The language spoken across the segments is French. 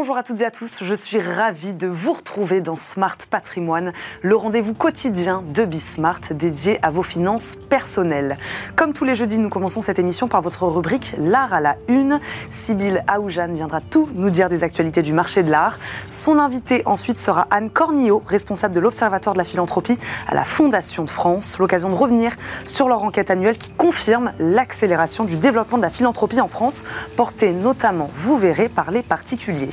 Bonjour à toutes et à tous, je suis ravie de vous retrouver dans Smart Patrimoine, le rendez-vous quotidien de Bismart dédié à vos finances personnelles. Comme tous les jeudis, nous commençons cette émission par votre rubrique L'art à la une. Sybille Aoujane viendra tout nous dire des actualités du marché de l'art. Son invité ensuite sera Anne Cornillot, responsable de l'Observatoire de la philanthropie à la Fondation de France. L'occasion de revenir sur leur enquête annuelle qui confirme l'accélération du développement de la philanthropie en France, portée notamment, vous verrez, par les particuliers.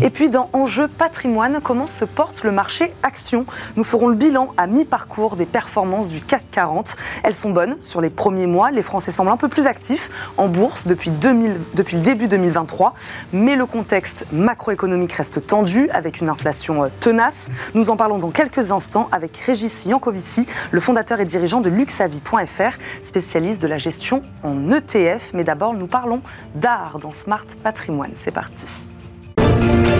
Et puis dans Enjeu patrimoine, comment se porte le marché action Nous ferons le bilan à mi-parcours des performances du CAC 40. Elles sont bonnes sur les premiers mois. Les Français semblent un peu plus actifs en bourse depuis, 2000, depuis le début 2023. Mais le contexte macroéconomique reste tendu avec une inflation euh, tenace. Nous en parlons dans quelques instants avec Régis Yankovici, le fondateur et dirigeant de luxavi.fr, spécialiste de la gestion en ETF. Mais d'abord, nous parlons d'art dans Smart Patrimoine. C'est parti. Thank you.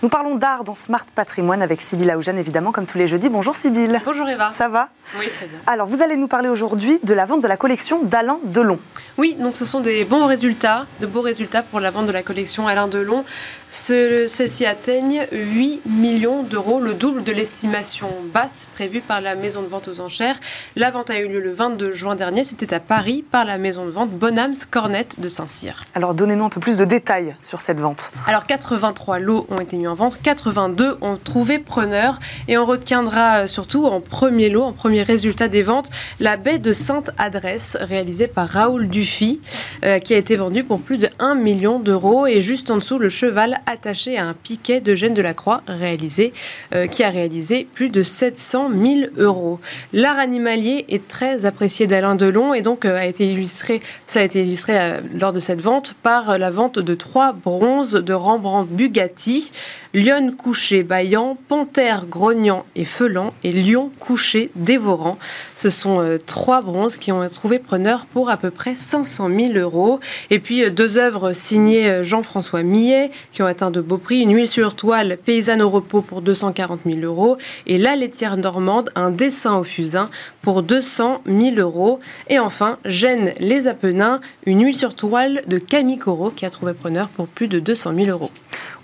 Nous parlons d'art dans Smart Patrimoine avec Sybille Aoujane, évidemment, comme tous les jeudis. Bonjour Sybille. Bonjour Eva. Ça va Oui, très bien. Alors, vous allez nous parler aujourd'hui de la vente de la collection d'Alain Delon. Oui, donc ce sont des bons résultats, de beaux résultats pour la vente de la collection Alain Delon. Ceux-ci atteignent 8 millions d'euros, le double de l'estimation basse prévue par la maison de vente aux enchères. La vente a eu lieu le 22 juin dernier, c'était à Paris par la maison de vente Bonhams Cornette de Saint-Cyr. Alors, donnez-nous un peu plus de détails sur cette vente. Alors, 83 lots ont été mis en vente, 82 ont trouvé preneur et on retiendra euh, surtout en premier lot, en premier résultat des ventes, la baie de Sainte-Adresse réalisée par Raoul Dufy euh, qui a été vendue pour plus de 1 million d'euros et juste en dessous le cheval attaché à un piquet de Gênes de la Croix réalisé, euh, qui a réalisé plus de 700 000 euros. L'art animalier est très apprécié d'Alain Delon et donc a été illustré, ça a été illustré lors de cette vente par la vente de trois bronzes de Rembrandt Bugatti. Lion couché baillant, panthère grognant et feulant et lion couché dévorant. Ce sont euh, trois bronzes qui ont trouvé preneur pour à peu près 500 000 euros. Et puis euh, deux œuvres signées euh, Jean-François Millet qui ont atteint de beaux prix. Une huile sur toile paysanne au repos pour 240 000 euros et La laitière normande, un dessin au fusain pour 200 000 euros. Et enfin, Gênes les Apennins, une huile sur toile de Camille Corot qui a trouvé preneur pour plus de 200 000 euros.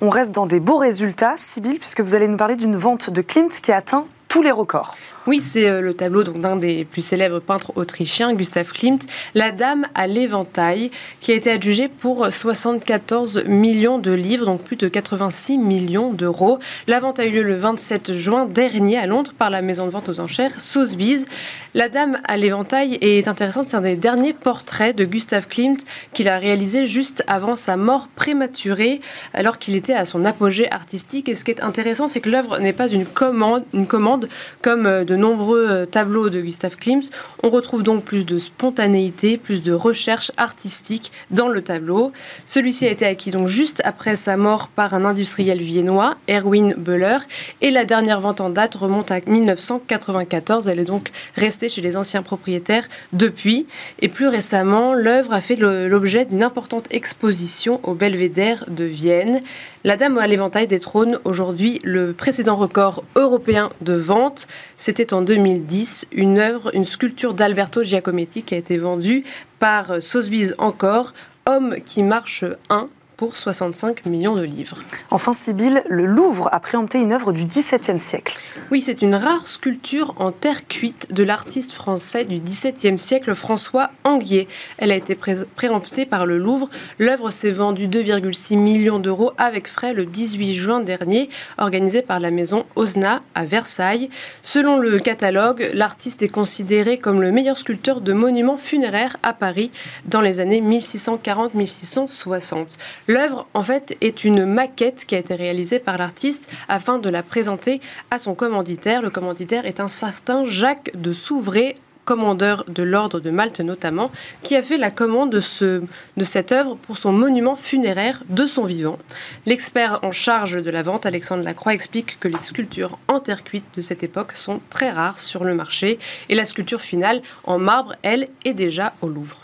On reste dans des beaux résultats, Sybille, puisque vous allez nous parler d'une vente de Klimt qui a atteint tous les records. Oui, c'est euh, le tableau d'un des plus célèbres peintres autrichiens, Gustav Klimt, La Dame à l'éventail, qui a été adjugée pour 74 millions de livres, donc plus de 86 millions d'euros. La vente a eu lieu le 27 juin dernier à Londres par la maison de vente aux enchères Sotheby's. La Dame à l'éventail est intéressante, c'est un des derniers portraits de Gustav Klimt qu'il a réalisé juste avant sa mort prématurée, alors qu'il était à son apogée artistique. Et ce qui est intéressant, c'est que l'œuvre n'est pas une commande, une commande comme euh, de de nombreux euh, tableaux de Gustav Klimt. On retrouve donc plus de spontanéité, plus de recherche artistique dans le tableau. Celui-ci a été acquis donc juste après sa mort par un industriel viennois, Erwin Böller, et la dernière vente en date remonte à 1994. Elle est donc restée chez les anciens propriétaires depuis. Et plus récemment, l'œuvre a fait l'objet d'une importante exposition au Belvédère de Vienne. La Dame à l'éventail détrône aujourd'hui le précédent record européen de vente. C'était en 2010 une œuvre, une sculpture d'Alberto Giacometti qui a été vendue par Sotheby's encore, Homme qui marche 1 pour 65 millions de livres. Enfin, Sibylle, le Louvre a préempté une œuvre du XVIIe siècle. Oui, c'est une rare sculpture en terre cuite de l'artiste français du XVIIe siècle, François Anguier. Elle a été préemptée par le Louvre. L'œuvre s'est vendue 2,6 millions d'euros avec frais le 18 juin dernier, organisée par la maison Osna à Versailles. Selon le catalogue, l'artiste est considéré comme le meilleur sculpteur de monuments funéraires à Paris dans les années 1640-1660. L'œuvre, en fait, est une maquette qui a été réalisée par l'artiste afin de la présenter à son commanditaire. Le commanditaire est un certain Jacques de Souvray, commandeur de l'ordre de Malte notamment, qui a fait la commande de, de cette œuvre pour son monument funéraire de son vivant. L'expert en charge de la vente, Alexandre Lacroix, explique que les sculptures en terre cuite de cette époque sont très rares sur le marché et la sculpture finale en marbre, elle, est déjà au Louvre.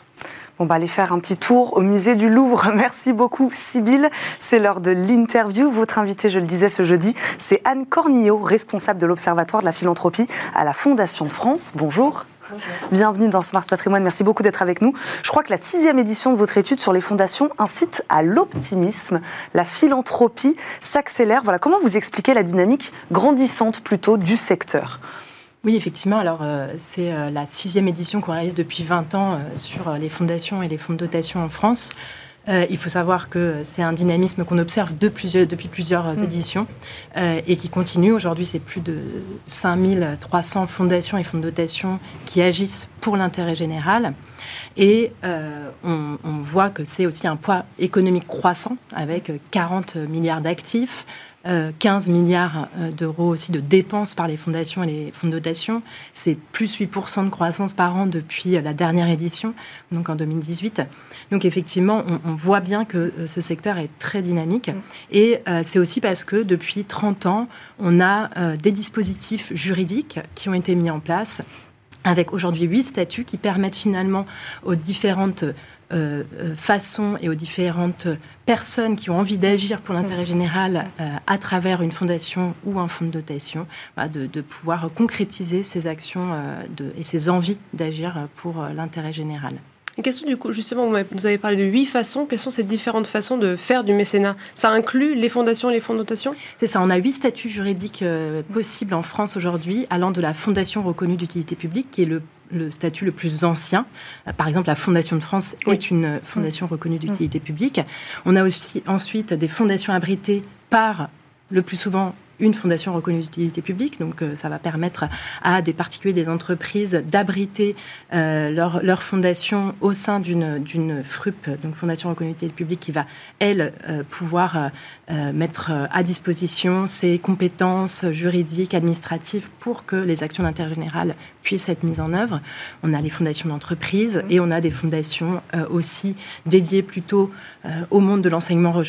On va aller faire un petit tour au musée du Louvre. Merci beaucoup, Sybille. C'est l'heure de l'interview. Votre invité, je le disais ce jeudi, c'est Anne Cornillot, responsable de l'Observatoire de la philanthropie à la Fondation de France. Bonjour. Bienvenue dans Smart Patrimoine. Merci beaucoup d'être avec nous. Je crois que la sixième édition de votre étude sur les fondations incite à l'optimisme. La philanthropie s'accélère. Voilà, comment vous expliquez la dynamique grandissante plutôt du secteur? Oui, effectivement. Alors, euh, c'est euh, la sixième édition qu'on réalise depuis 20 ans euh, sur les fondations et les fonds de dotation en France. il faut savoir que c'est un dynamisme qu'on observe depuis plusieurs mm. éditions et qui continue. Aujourd'hui, c'est plus de 5300 fondations et fonds de dotation qui agissent pour l'intérêt général. Et on, on, voit que c'est aussi un poids économique croissant avec 40 milliards d'actifs, 15 euh, milliards euh, d'euros aussi de dépenses par les fondations et les fonds de dotation. C'est plus 8% de croissance par an depuis euh, la dernière édition, donc en 2018. Donc effectivement, on, voit bien que ce secteur est très dynamique. Mm. Et c'est aussi parce que depuis 30 ans, on a des dispositifs juridiques qui ont été mis en place avec aujourd'hui huit statuts qui permettent finalement aux différentes euh, euh, façons et aux différentes personnes qui ont envie d'agir pour l'intérêt général euh, à travers une fondation ou un fonds de dotation, de, pouvoir concrétiser ces actions et ces envies d'agir pour l'intérêt général. Sont du coup, justement, vous avez parlé de huit façons, quelles sont ces différentes façons de faire du mécénat? Ça inclut les fondations et les fonds de dotation C'est ça, on a huit statuts juridiques possibles en France aujourd'hui, allant de la fondation reconnue d'utilité publique, qui est le le statut le plus ancien. Euh, par exemple, la Fondation de France est une fondation reconnue d'utilité mm. publique. On a aussi ensuite des fondations abritées par le plus souvent une fondation reconnue d'utilité publique. Donc, euh, ça va permettre à des particuliers, des entreprises d'abriter euh, leur, leur, fondation au sein d'une FRUP, donc Fondation reconnue d'utilité publique, qui va, elle, euh, pouvoir mettre à disposition ses compétences juridiques, administratives pour que les actions d'intérêt général puissent être mises en œuvre. On a les fondations d'entreprise mmh. et on a des fondations aussi dédiées plutôt au monde de l'enseignement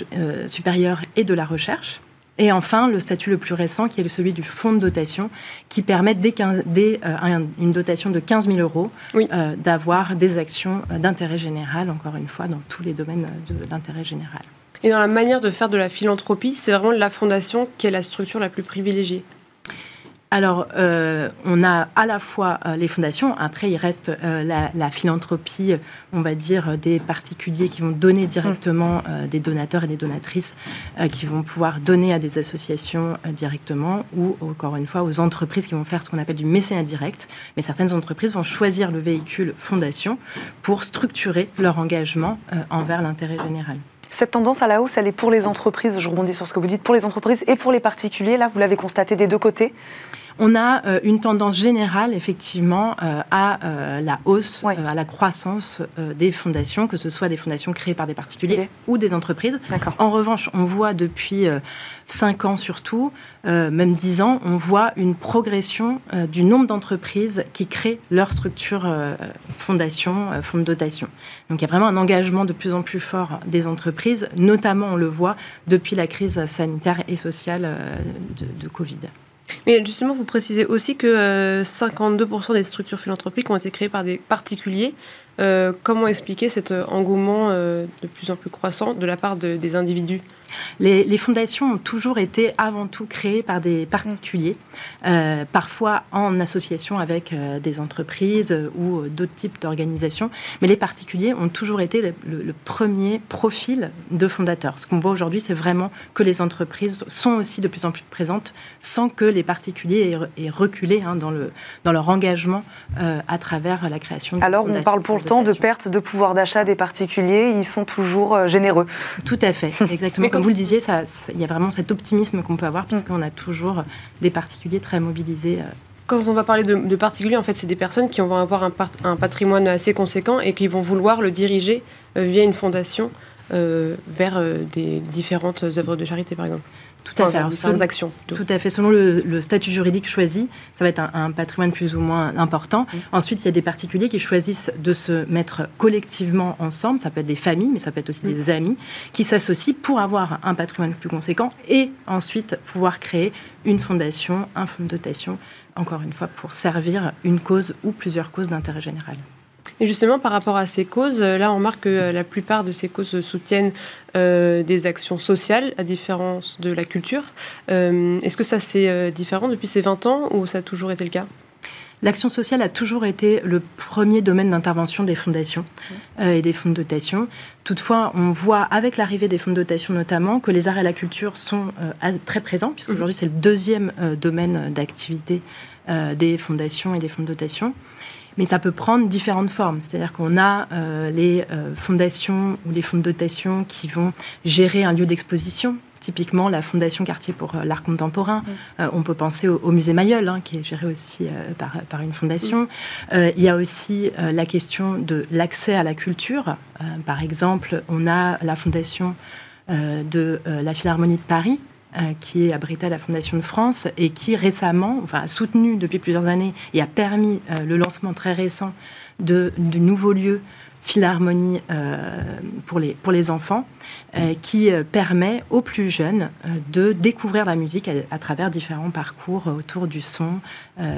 supérieur et de la recherche. Et enfin, le statut le plus récent, qui est celui du fonds de dotation, qui permet, dès, euh, une dotation de 15 000 euros, euh, d'avoir des actions euh, d'intérêt général, encore une fois, dans tous les domaines de l'intérêt général. Et dans la manière de faire de la philanthropie, c'est vraiment la fondation qui est la structure la plus privilégiée alors, euh, on a à la fois euh, les fondations, après il reste euh, la, philanthropie, on va dire, des particuliers qui vont donner directement, des donateurs et des donatrices qui vont pouvoir donner à des associations directement, ou encore une fois aux entreprises qui vont faire ce qu'on appelle du mécénat direct. Mais certaines entreprises vont choisir le véhicule fondation pour structurer leur engagement envers l'intérêt général. Cette tendance à la hausse, elle est pour les entreprises, je rebondis sur ce que vous dites, pour les entreprises et pour les particuliers. Là, vous l'avez constaté des deux côtés on a euh, une tendance générale, effectivement, euh, à euh, la hausse, à la croissance des fondations, que ce soit des fondations créées par des particuliers ou des entreprises. En revanche, on voit depuis 5 ans surtout, même 10 ans, on voit une progression du nombre d'entreprises qui créent leur structure fondation, fonds de dotation. Donc il y a vraiment un engagement de plus en plus fort des entreprises, notamment on le voit depuis la crise sanitaire et sociale de, de Covid. Mais justement, vous précisez aussi que 52% euh, des structures philanthropiques ont été créées par des particuliers. Euh, comment expliquer cet engouement euh, de plus en plus croissant de la part des individus? Les, fondations ont toujours été avant tout créées par des particuliers, euh, parfois en association avec euh, des entreprises ou euh, d'autres types d'organisations. Mais les particuliers ont toujours été le, premier profil de fondateurs. Ce qu'on voit aujourd'hui, c'est vraiment que les entreprises sont aussi de plus en plus présentes sans que les particuliers aient, reculé hein, dans, le, dans leur engagement à travers la création de Alors, on parle pourtant de perte de pouvoir d'achat des particuliers. Ils sont toujours généreux. Tout à fait, exactement vous le disiez, il y a vraiment cet optimisme qu'on peut avoir, puisqu'on a toujours des particuliers très mobilisés. Euh. Quand on va parler de, particuliers, en fait, c'est des personnes qui vont avoir un, patrimoine assez conséquent et qui vont vouloir le diriger euh, via une fondation euh, vers des différentes œuvres de charité, par exemple. Tout à fait. selon, actions. Tout à fait. Selon le, statut juridique choisi, ça va être un, patrimoine plus ou moins important. Mm. Ensuite, il y a des particuliers qui choisissent de se mettre collectivement ensemble. Ça peut être des familles, mais ça peut être aussi des mm. amis qui s'associent pour avoir un patrimoine plus conséquent et ensuite pouvoir créer une fondation, un fonds de dotation, encore une fois, pour servir une cause ou plusieurs causes d'intérêt général. Et justement, par rapport à ces causes, là, on remarque que la plupart de ces causes soutiennent des actions sociales, à différence de la culture. Est-ce que ça, c'est différent depuis ces 20 ans ou ça a toujours été le cas? L'action sociale a toujours été le premier domaine d'intervention des fondations euh, et des fonds de dotation. Toutefois, on voit avec l'arrivée des fonds de dotation notamment que les arts et la culture sont euh, très présents, puisqu'aujourd'hui c'est le deuxième euh, domaine d'activité des fondations et des fonds de dotation. Mais ça peut prendre différentes formes. C'est-à-dire qu'on a les fondations ou les fonds de dotation qui vont gérer un lieu d'exposition Typiquement, la Fondation Quartier pour euh, l'art contemporain. Euh, on peut penser au, musée Mayol, hein, qui est géré aussi euh, par, par, une fondation. Il y a aussi la question de l'accès à la culture. par exemple, on a la Fondation de la Philharmonie de Paris, qui est abritée à la Fondation de France et qui récemment, enfin, a soutenu depuis plusieurs années et a permis le lancement très récent de nouveaux lieux Philharmonie pour, les, pour les enfants. Euh, qui euh, permet aux plus jeunes euh, de découvrir la musique à, travers différents parcours autour du son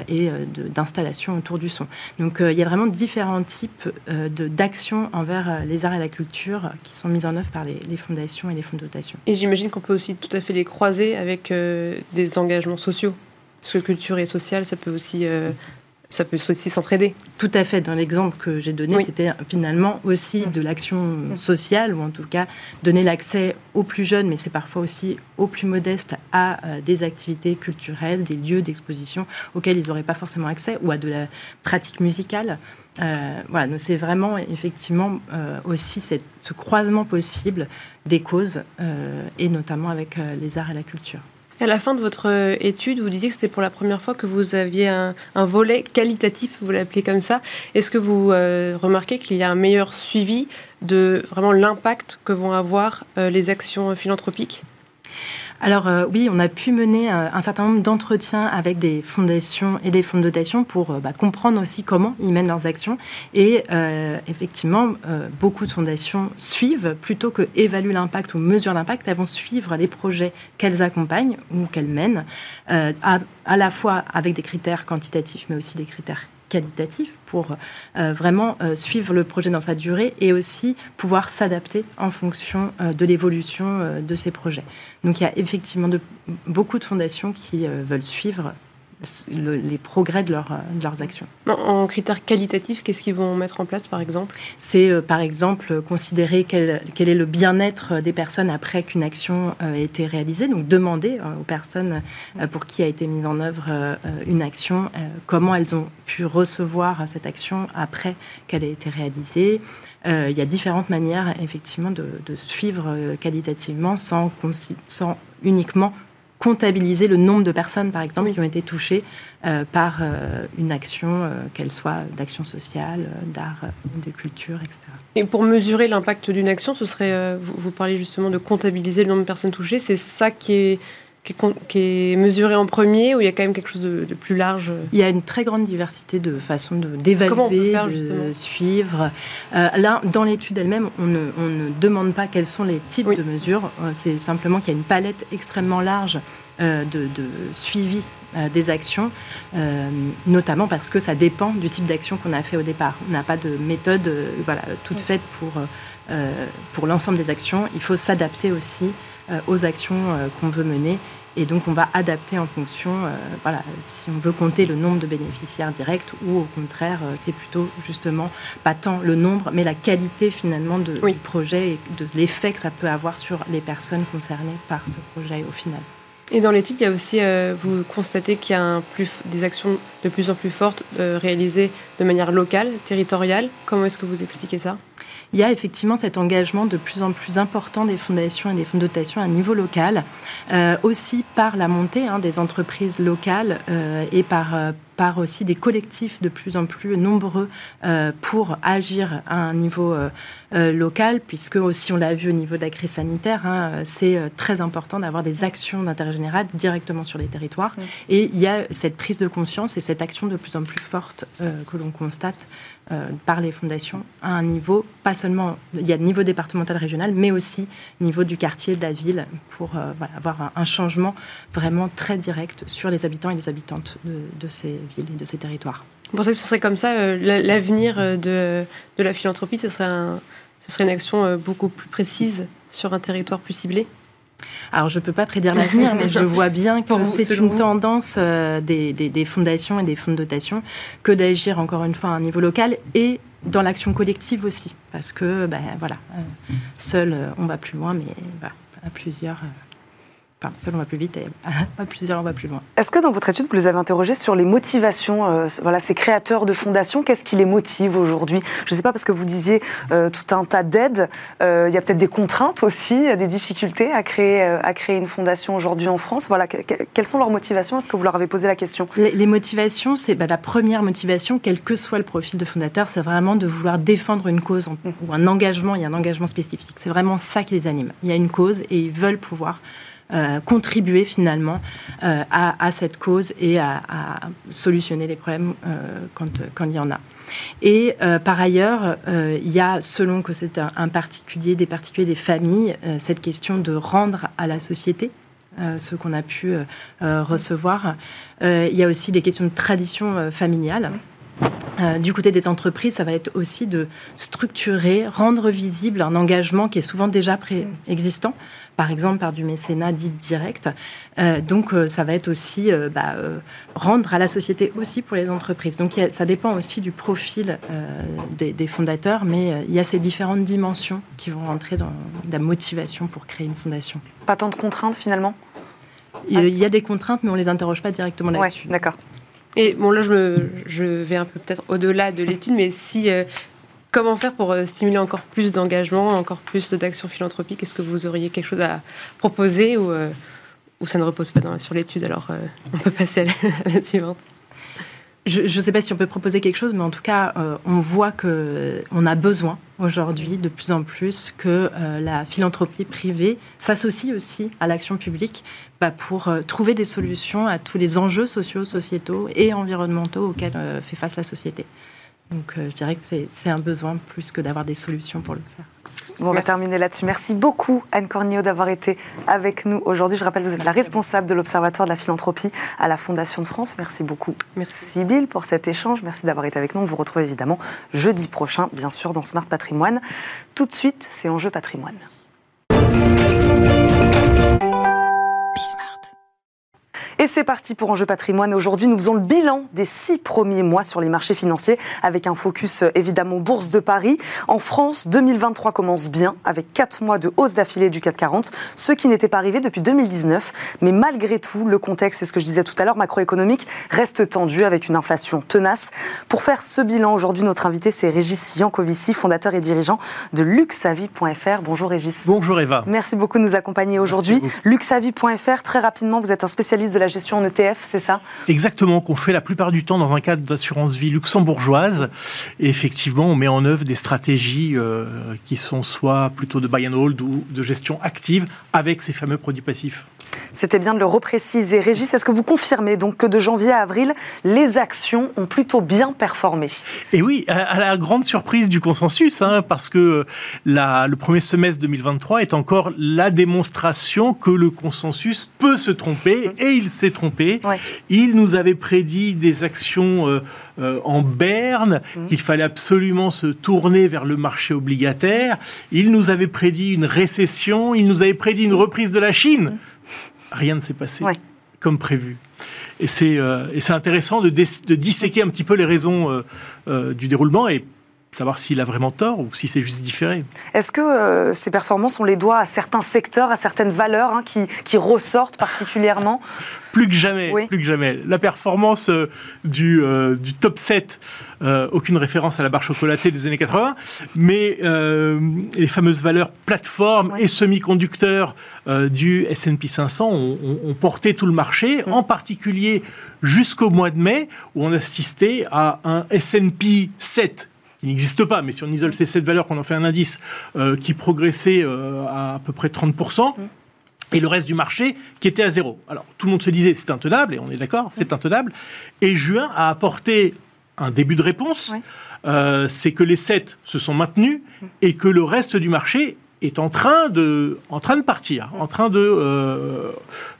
et d'installations autour du son. Donc il y a vraiment différents types d'actions envers les arts et la culture qui sont mises en œuvre par les, les fondations et les fonds de dotation. Et j'imagine qu'on peut aussi tout à fait les croiser avec des engagements sociaux. Parce que culture et social, ça peut aussi ça peut aussi s'entraider. Tout à fait. Dans l'exemple que j'ai donné, c'était finalement aussi de l'action mm. sociale, ou en tout cas donner l'accès aux plus jeunes, mais c'est parfois aussi aux plus modestes, à euh, des activités culturelles, des lieux d'exposition auxquels ils n'auraient pas forcément accès, ou à de la pratique musicale. Euh, voilà, donc c'est vraiment effectivement euh, aussi cette, ce croisement possible des causes, et notamment avec les arts et la culture. À la fin de votre euh, étude, vous disiez que c'était pour la première fois que vous aviez un, volet qualitatif, vous l'appelez comme ça. Est-ce que vous euh, remarquez qu'il y a un meilleur suivi de vraiment l'impact que vont avoir euh, les actions philanthropiques? Alors euh, oui, on a pu mener euh, un certain nombre d'entretiens avec des fondations et des fonds de dotation pour euh, bah, comprendre aussi comment ils mènent leurs actions. Et effectivement, beaucoup de fondations suivent plutôt que évaluent l'impact ou mesurent l'impact. Elles vont suivre les projets qu'elles accompagnent ou qu'elles mènent, à, à la fois avec des critères quantitatifs, mais aussi des critères qualitatif pour euh, vraiment euh, suivre le projet dans sa durée et aussi pouvoir s'adapter en fonction euh, de l'évolution de ces projets. Donc il y a effectivement beaucoup de fondations qui veulent suivre les progrès de, leurs actions. En critères qualitatifs, qu'est-ce qu'ils vont mettre en place, par exemple? C'est, euh, par exemple, considérer quel, quel est le bien-être des personnes après qu'une action euh, ait été réalisée. Donc, demander euh, aux personnes pour qui a été mise en œuvre une action, comment elles ont pu recevoir cette action après qu'elle ait été réalisée. il y a différentes manières, effectivement, de, de suivre qualitativement sans, sans uniquement comptabiliser le nombre de personnes, par exemple, qui ont été touchées euh, par euh, une action, euh, qu'elle soit d'action sociale, d'art, de culture, etc. Et pour mesurer l'impact d'une action, ce serait, vous, vous, parlez justement de comptabiliser le nombre de personnes touchées, c'est ça qui est qui est, mesuré en premier ou il y a quand même quelque chose de, plus large? Il y a une très grande diversité de façons d'évaluer, de, suivre. Euh, là, dans l'étude elle-même, on ne, on ne, demande pas quels sont les types de mesures. Euh, c'est simplement qu'il y a une palette extrêmement large euh, de, de, suivi des actions, notamment parce que ça dépend du type d'action qu'on a fait au départ. On n'a pas de méthode voilà, toute faite pour, pour l'ensemble des actions. Il faut s'adapter aussi aux actions euh, qu'on veut mener. Et donc, on va adapter en fonction, euh, voilà, si on veut compter le nombre de bénéficiaires directs ou au contraire, c'est plutôt justement pas tant le nombre, mais la qualité finalement de, du projet et de l'effet que ça peut avoir sur les personnes concernées par ce projet au final. Et dans l'étude, il y a aussi, vous constatez qu'il y a un plus, des actions de plus en plus fortes réalisées de manière locale, territoriale. Comment est-ce que vous expliquez ça? Il y a effectivement cet engagement de plus en plus important des fondations et des fonds de dotation à niveau local, euh, aussi par la montée hein, des entreprises locales euh, et par, euh, par aussi des collectifs de plus en plus nombreux pour agir à un niveau local, puisque aussi on l'a vu au niveau de la crise sanitaire, hein, c'est très important d'avoir des actions d'intérêt général directement sur les territoires. Et il y a cette prise de conscience et cette action de plus en plus forte que l'on constate euh, par les fondations à un niveau, pas seulement, il y a niveau départemental, régional, mais aussi niveau du quartier, de la ville, pour euh, avoir un, changement vraiment très direct sur les habitants et les habitantes de, ces villes et de ces territoires. Vous pensez que ce serait comme ça, l'avenir de, de, la philanthropie, ce serait, ce serait une action beaucoup plus précise sur un territoire plus ciblé? Alors, je ne peux pas prédire l'avenir, mais je vois bien que c'est une tendance des, des, des, fondations et des fonds de dotation que d'agir encore une fois à un niveau local et dans l'action collective aussi. Parce que, ben, voilà, seul, on va plus loin, mais à plusieurs, Enfin, seul on va plus vite et à plusieurs on va plus loin. Est-ce que dans votre étude, vous les avez interrogés sur les motivations, euh, voilà, ces créateurs de fondations, qu'est-ce qui les motive aujourd'hui? Je ne sais pas, parce que vous disiez euh, tout un tas d'aides, euh, il y a peut-être des contraintes aussi, des difficultés à créer, à créer une fondation aujourd'hui en France. Voilà, quelles sont leurs motivations? Est-ce que vous leur avez posé la question? Les, motivations, c'est bah, la première motivation, quel que soit le profil de fondateur, c'est vraiment de vouloir défendre une cause ou un engagement, il y a un engagement spécifique. C'est vraiment ça qui les anime. Il y a une cause et ils veulent pouvoir euh, contribuer finalement euh, à, cette cause et à, solutionner les problèmes euh, quand, quand, il y en a. Et par ailleurs, il y a, selon que c'est un, particulier, des particuliers, des familles, cette question de rendre à la société ce qu'on a pu recevoir. il y a aussi des questions de tradition familiale. du côté des entreprises, ça va être aussi de structurer, rendre visible un engagement qui est souvent déjà préexistant par exemple par du mécénat dit direct. Euh, donc euh, ça va être aussi euh, bah, rendre à la société aussi pour les entreprises. Donc ça dépend aussi du profil des, fondateurs, mais il y a ces différentes dimensions qui vont rentrer dans la motivation pour créer une fondation. Pas tant de contraintes finalement? Il y a des contraintes, mais on ne les interroge pas directement là-dessus. Ouais, d'accord. Et bon, là, je, je vais un peu peut-être au-delà de l'étude, mais si Comment faire pour euh, stimuler encore plus d'engagement, encore plus d'action philanthropique? Est-ce que vous auriez quelque chose à proposer ou, euh, ça ne repose pas sur l'étude Alors, euh, on peut passer à la, suivante? Je ne sais pas si on peut proposer quelque chose, mais en tout cas, on voit qu'on a besoin aujourd'hui de plus en plus que la philanthropie privée s'associe aussi à l'action publique bah, pour trouver des solutions à tous les enjeux sociaux, sociétaux et environnementaux auxquels fait face la société. Donc euh, je dirais que c'est un besoin plus que d'avoir des solutions pour le faire. on va terminer là-dessus. Merci beaucoup, Anne Cornio, d'avoir été avec nous aujourd'hui. Je rappelle, vous êtes la responsable de l'Observatoire de la philanthropie à la Fondation de France. Merci beaucoup, Merci Bill, pour cet échange. Merci d'avoir été avec nous. On vous retrouve évidemment jeudi prochain, bien sûr, dans Smart Patrimoine. Tout de suite, c'est Enjeu Patrimoine. Et c'est parti pour Enjeu Patrimoine. Aujourd'hui, nous faisons le bilan des six premiers mois sur les marchés financiers avec un focus euh, évidemment Bourse de Paris. En France, 2023 commence bien avec quatre mois de hausse d'affilée du CAC 40, ce qui n'était pas arrivé depuis 2019. Mais malgré tout, le contexte, c'est ce que je disais tout à l'heure, macroéconomique, reste tendu avec une inflation tenace. Pour faire ce bilan aujourd'hui, notre invité, c'est Régis Yankovici, fondateur et dirigeant de luxavi.fr. Bonjour Régis. Bonjour Eva. Merci beaucoup de nous accompagner aujourd'hui. Luxavi.fr, très rapidement, vous êtes un spécialiste de la gestion en ETF, c'est ça? Exactement, qu'on fait la plupart du temps dans un cadre d'assurance vie luxembourgeoise. Effectivement, on met en œuvre des stratégies euh, qui sont soit plutôt de buy and hold ou de gestion active avec ces fameux produits passifs. C'était bien de le repréciser. Régis, est-ce que vous confirmez donc que de janvier à avril, les actions ont plutôt bien performé? Et oui, à la grande surprise du consensus, hein, parce que la, le premier semestre 2023 est encore la démonstration que le consensus peut se tromper, et il s'est trompé. Il nous avait prédit des actions euh, euh, en berne, mmh. qu'il fallait absolument se tourner vers le marché obligataire. Il nous avait prédit une récession, il nous avait prédit une reprise de la Chine. Mmh rien ne s'est passé comme prévu. Et c'est euh, intéressant de, de, disséquer un petit peu les raisons euh, euh, du déroulement et savoir s'il a vraiment tort ou si c'est juste différé. Est-ce que ces performances, on les doit à certains secteurs, à certaines valeurs hein, qui, qui, ressortent particulièrement plus que jamais, plus que jamais. La performance euh, du, euh, du, top 7, euh, aucune référence à la barre chocolatée des années 80, mais les fameuses valeurs plateforme et semi-conducteurs du S&P 500 ont, porté tout le marché, en particulier jusqu'au mois de mai, où on assistait à un S&P 7 qui n'existe pas, mais si on isole ces 7 valeurs, qu'on en fait un indice, qui progressait à à peu près 30% et le reste du marché qui était à zéro. Alors tout le monde se disait c'est intenable, et on est d'accord, c'est intenable. Et juin a apporté un début de réponse, euh, c'est que les 7 se sont maintenus et que le reste du marché est en train de, en train de partir, en train de euh,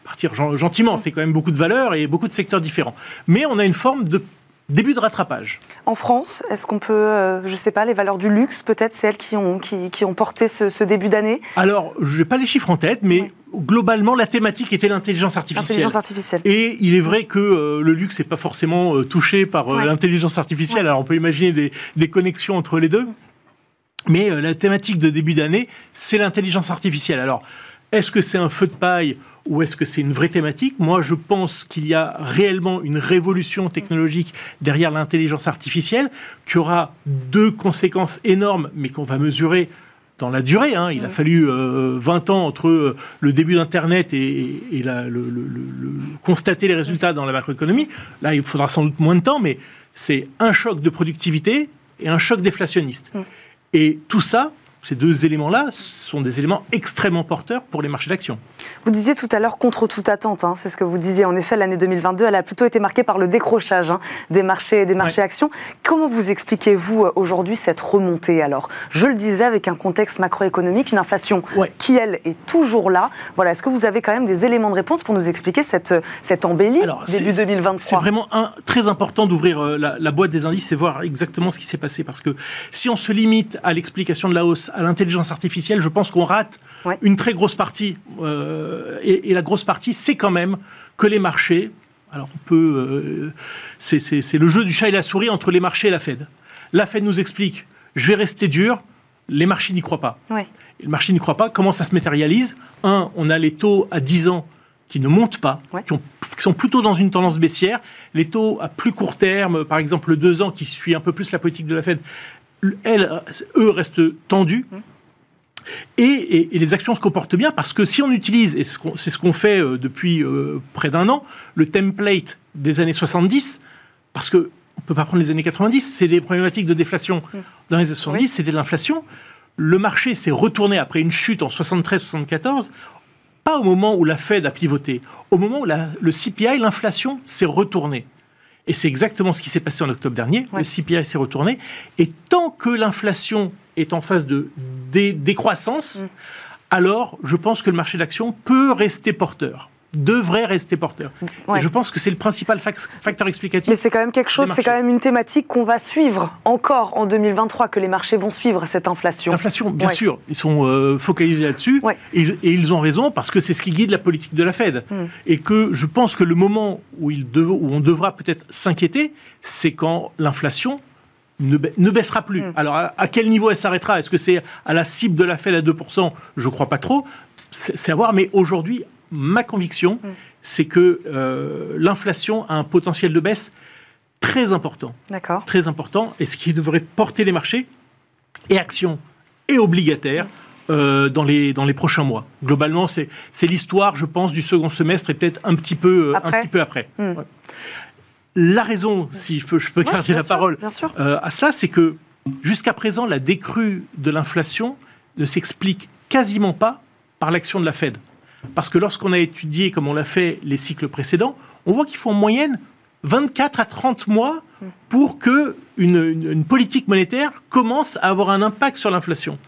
partir gentiment. C'est quand même beaucoup de valeurs et beaucoup de secteurs différents. Mais on a une forme de début de rattrapage. En France, est-ce qu'on peut, euh, je ne sais pas, les valeurs du luxe, peut-être, c'est elles qui ont, qui, ont porté ce, début d'année? Alors, je n'ai pas les chiffres en tête, mais globalement, la thématique était l'intelligence artificielle. artificielle. Et il est vrai que euh, le luxe n'est pas forcément euh, touché par l'intelligence artificielle. Alors, on peut imaginer des, des, connexions entre les deux. Mais la thématique de début d'année, c'est l'intelligence artificielle. Alors, est-ce que c'est un feu de paille ou est-ce que c'est une vraie thématique? Moi, je pense qu'il y a réellement une révolution technologique derrière l'intelligence artificielle, qui aura deux conséquences énormes, mais qu'on va mesurer dans la durée. Hein. Il a fallu 20 euh, ans entre euh, le début d'Internet et, le, constater les résultats dans la macroéconomie. Là, il faudra sans doute moins de temps, mais c'est un choc de productivité et un choc déflationniste. Mm. Et tout ça, ces deux éléments-là sont des éléments extrêmement porteurs pour les marchés d'actions. Vous disiez tout à l'heure contre toute attente, hein, c'est ce que vous disiez. En effet, l'année 2022, elle a plutôt été marquée par le décrochage hein, des marchés, des marchés actions. Comment vous expliquez-vous euh, aujourd'hui cette remontée alors? Je le disais avec un contexte macroéconomique, une inflation qui, elle, est toujours là. Voilà, est-ce que vous avez quand même des éléments de réponse pour nous expliquer cette, cette embellie début 2023 C'est vraiment un, très important d'ouvrir euh, la, la boîte des indices et voir exactement ce qui s'est passé. Parce que si on se limite à l'explication de la hausse à l'intelligence artificielle, je pense qu'on rate une très grosse partie. Euh, et, la grosse partie, c'est quand même que les marchés, alors on peut, euh, c'est le jeu du chat et la souris entre les marchés et la Fed. La Fed nous explique, je vais rester dur, les marchés n'y croient pas. Le marché n'y croit pas. Comment ça se matérialise? Un, on a les taux à 10 ans qui ne montent pas, qui, sont plutôt dans une tendance baissière. Les taux à plus court terme, par exemple le 2 ans qui suit un peu plus la politique de la Fed, eux restent tendus. Et, les actions se comportent bien parce que si on utilise, et c'est ce qu'on fait euh, depuis euh, près d'un an, le template des années 70, parce qu'on ne peut pas prendre les années 90, c'est des problématiques de déflation. Mmh. Dans les années 70, c'était de l'inflation. Le marché s'est retourné après une chute en 73-74, pas au moment où la Fed a pivoté, au moment où le CPI, l'inflation, s'est retournée. Et c'est exactement ce qui s'est passé en octobre dernier. Le CPI s'est retourné. Et tant que l'inflation est en phase de décroissance, mm. alors je pense que le marché d'action peut rester porteur devrait rester porteur. je pense que c'est le principal facteur explicatif. Mais c'est quand même quelque chose, c'est quand même une thématique qu'on va suivre encore en 2023, que les marchés vont suivre cette inflation. L'inflation, bien sûr, ils sont euh, focalisés là-dessus et, ils ont raison parce que c'est ce qui guide la politique de la Fed. Hmm. Et que je pense que le moment où, il où on devra peut-être s'inquiéter, c'est quand l'inflation ne, baissera plus. Hmm. Alors, à, à, quel niveau elle s'arrêtera? Est-ce que c'est à la cible de la Fed à 2% Je ne crois pas trop. C'est à voir, mais aujourd'hui, ma conviction, mm. c'est que euh, l'inflation a un potentiel de baisse très important. D'accord. Très important, et ce qui devrait porter les marchés, et actions, et obligataires, euh, dans, les, dans les prochains mois. Globalement, c'est l'histoire, je pense, du second semestre et peut-être un petit peu après. Un petit peu après. Mm. La raison, si je peux, je peux garder la parole euh, à cela, c'est que jusqu'à présent, la décrue de l'inflation ne s'explique quasiment pas par l'action de la Fed. Parce que lorsqu'on a étudié, comme on l'a fait les cycles précédents, on voit qu'il faut en moyenne 24 à 30 mois pour que une, politique monétaire commence à avoir un impact sur l'inflation.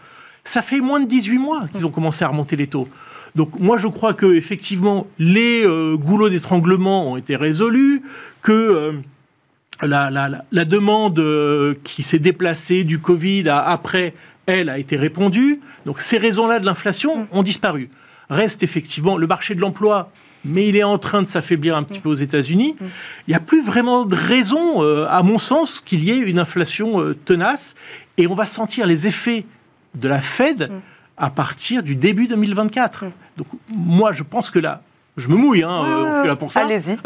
Ça fait moins de 18 mois qu'ils ont commencé à remonter les taux. Donc moi je crois que effectivement les euh, goulots d'étranglement ont été résolus, que euh, la, demande euh, qui s'est déplacée du Covid après elle a été répondue. Donc ces raisons-là de l'inflation ont disparu reste effectivement le marché de l'emploi mais il est en train de s'affaiblir un petit peu aux États-Unis. Il n'y a plus vraiment de raison, euh, à mon sens, qu'il y ait une inflation euh, tenace. Et on va sentir les effets de la Fed à partir du début 2024. Donc moi, je pense que là, je me mouille, hein, on fait là pour ça. Allez-y.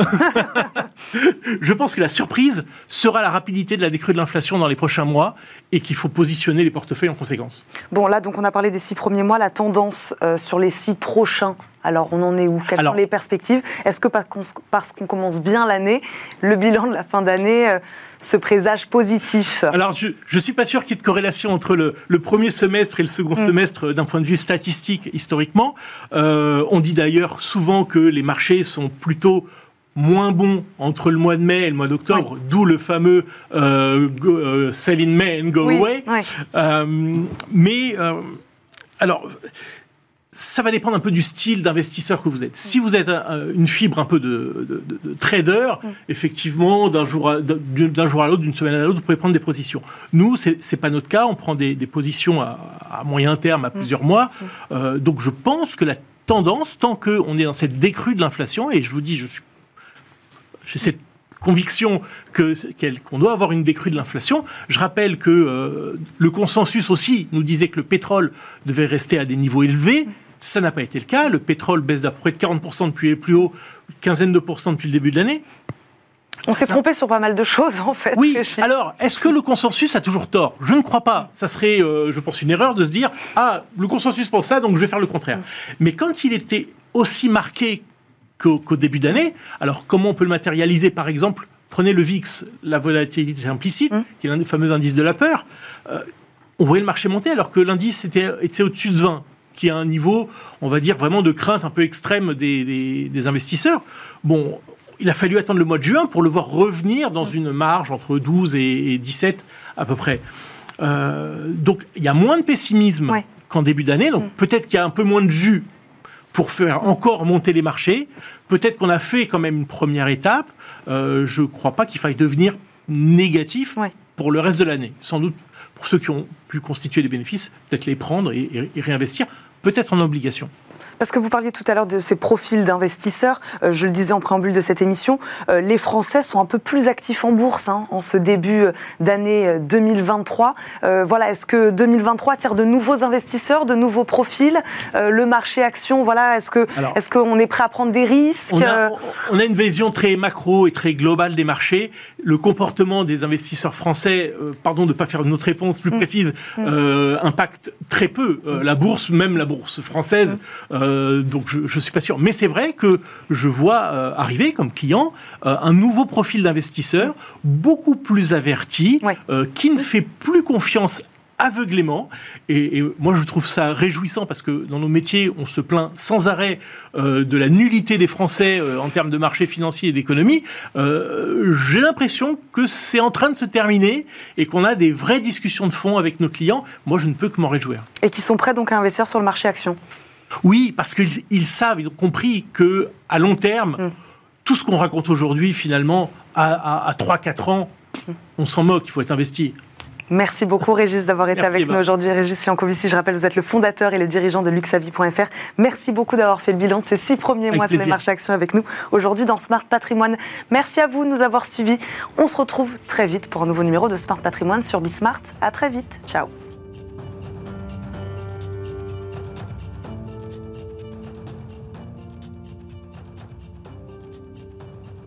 je pense que la surprise sera la rapidité de la décrue de l'inflation dans les prochains mois et qu'il faut positionner les portefeuilles en conséquence. Bon, là, donc on a parlé des six premiers mois, la tendance euh, sur les six prochains. Alors, on en est où? Quelles sont les perspectives? Est-ce que parce qu'on commence bien l'année, le bilan de la fin d'année euh, se présage positif? Alors, je ne suis pas sûr qu'il y ait de corrélation entre le, premier semestre et le second mm. semestre euh, d'un point de vue statistique, historiquement. on dit d'ailleurs souvent que les marchés sont plutôt moins bon entre le mois de mai et le mois d'octobre, d'où le fameux euh, euh, Sell in May and Go Away. Euh, mais alors, ça va dépendre un peu du style d'investisseur que vous êtes. Si vous êtes une fibre un peu de, trader, mm. effectivement, d'un jour à, d'un jour à l'autre, d'une semaine à l'autre, vous pouvez prendre des positions. Nous, c'est n'est pas notre cas. On prend des, positions à, moyen terme, à mm. plusieurs mois. Mm. Euh, donc, je pense que la tendance, tant qu'on est dans cette décrue de l'inflation, et je vous dis, je suis, j'ai cette conviction que, qu'on doit avoir une décrue de l'inflation. Je rappelle que euh, le consensus aussi nous disait que le pétrole devait rester à des niveaux élevés. Ça n'a pas été le cas. Le pétrole baisse d'à peu près de 40% depuis les plus hauts, quinzaine de pourcents depuis le début de l'année. On s'est trompé sur pas mal de choses, en fait. Oui, alors, est-ce que le consensus a toujours tort? Je ne crois pas. Ça serait, euh, je pense, une erreur de se dire Ah, le consensus pense ça, donc je vais faire le contraire. Mm. Mais quand il était aussi marqué qu'au début d'année. Alors, comment on peut le matérialiser? Par exemple, prenez le VIX, la volatilité implicite, mmh. qui est l'un des fameux indices de la peur. Euh, on voyait le marché monter alors que l'indice était, était au-dessus de 20 qui est un niveau, on va dire, vraiment de crainte un peu extrême des, investisseurs. Bon, il a fallu attendre le mois de juin pour le voir revenir dans mmh. une marge entre 12 et, 17 à peu près. Euh, donc il y a moins de pessimisme qu'en début d'année, donc mmh. peut-être qu'il y a un peu moins de jus pour faire encore monter les marchés. Peut-être qu'on a fait quand même une première étape. Euh, je ne crois pas qu'il faille devenir négatif pour le reste de l'année. Sans doute, pour ceux qui ont pu constituer des bénéfices, peut-être les prendre et réinvestir, peut-être en obligation. Parce que vous parliez tout à l'heure de ces profils d'investisseurs. Euh, je le disais en préambule de cette émission, euh, les Français sont un peu plus actifs en bourse hein, en ce début euh, d'année 2023. voilà, est-ce que 2023 attire de nouveaux investisseurs, de nouveaux profils Le marché action, voilà, est-ce que est-ce qu'on est prêt à prendre des risques on a, on a, une vision très macro et très globale des marchés. Le comportement des investisseurs français, pardon de ne pas faire une autre réponse plus mm. précise, mm. impacte très peu la bourse, même la bourse française. Mm. Euh, donc je ne suis pas sûr. Mais c'est vrai que je vois euh, arriver comme client euh, un nouveau profil d'investisseur, beaucoup plus averti, qui ne fait plus confiance aveuglément. Et, moi, je trouve ça réjouissant parce que dans nos métiers, on se plaint sans arrêt de la nullité des Français en termes de marché financier et d'économie. J'ai l'impression que c'est en train de se terminer et qu'on a des vraies discussions de fond avec nos clients. Moi, je ne peux que m'en réjouir. Et qui sont prêts donc à investir sur le marché action oui, parce qu'ils savent, ils ont compris que à long terme, mm. tout ce qu'on raconte aujourd'hui, finalement, à, 3-4 ans, on s'en moque, il faut être investi. Merci beaucoup Régis d'avoir été avec nous aujourd'hui. Régis Yankovici, je rappelle, vous êtes le fondateur et le dirigeant de luxavi.fr. Merci beaucoup d'avoir fait le bilan de ces six premiers mois sur les marchés actions avec nous aujourd'hui dans Smart Patrimoine. Merci à vous de nous avoir suivis. On se retrouve très vite pour un nouveau numéro de Smart Patrimoine sur Bismart. À très vite. Ciao.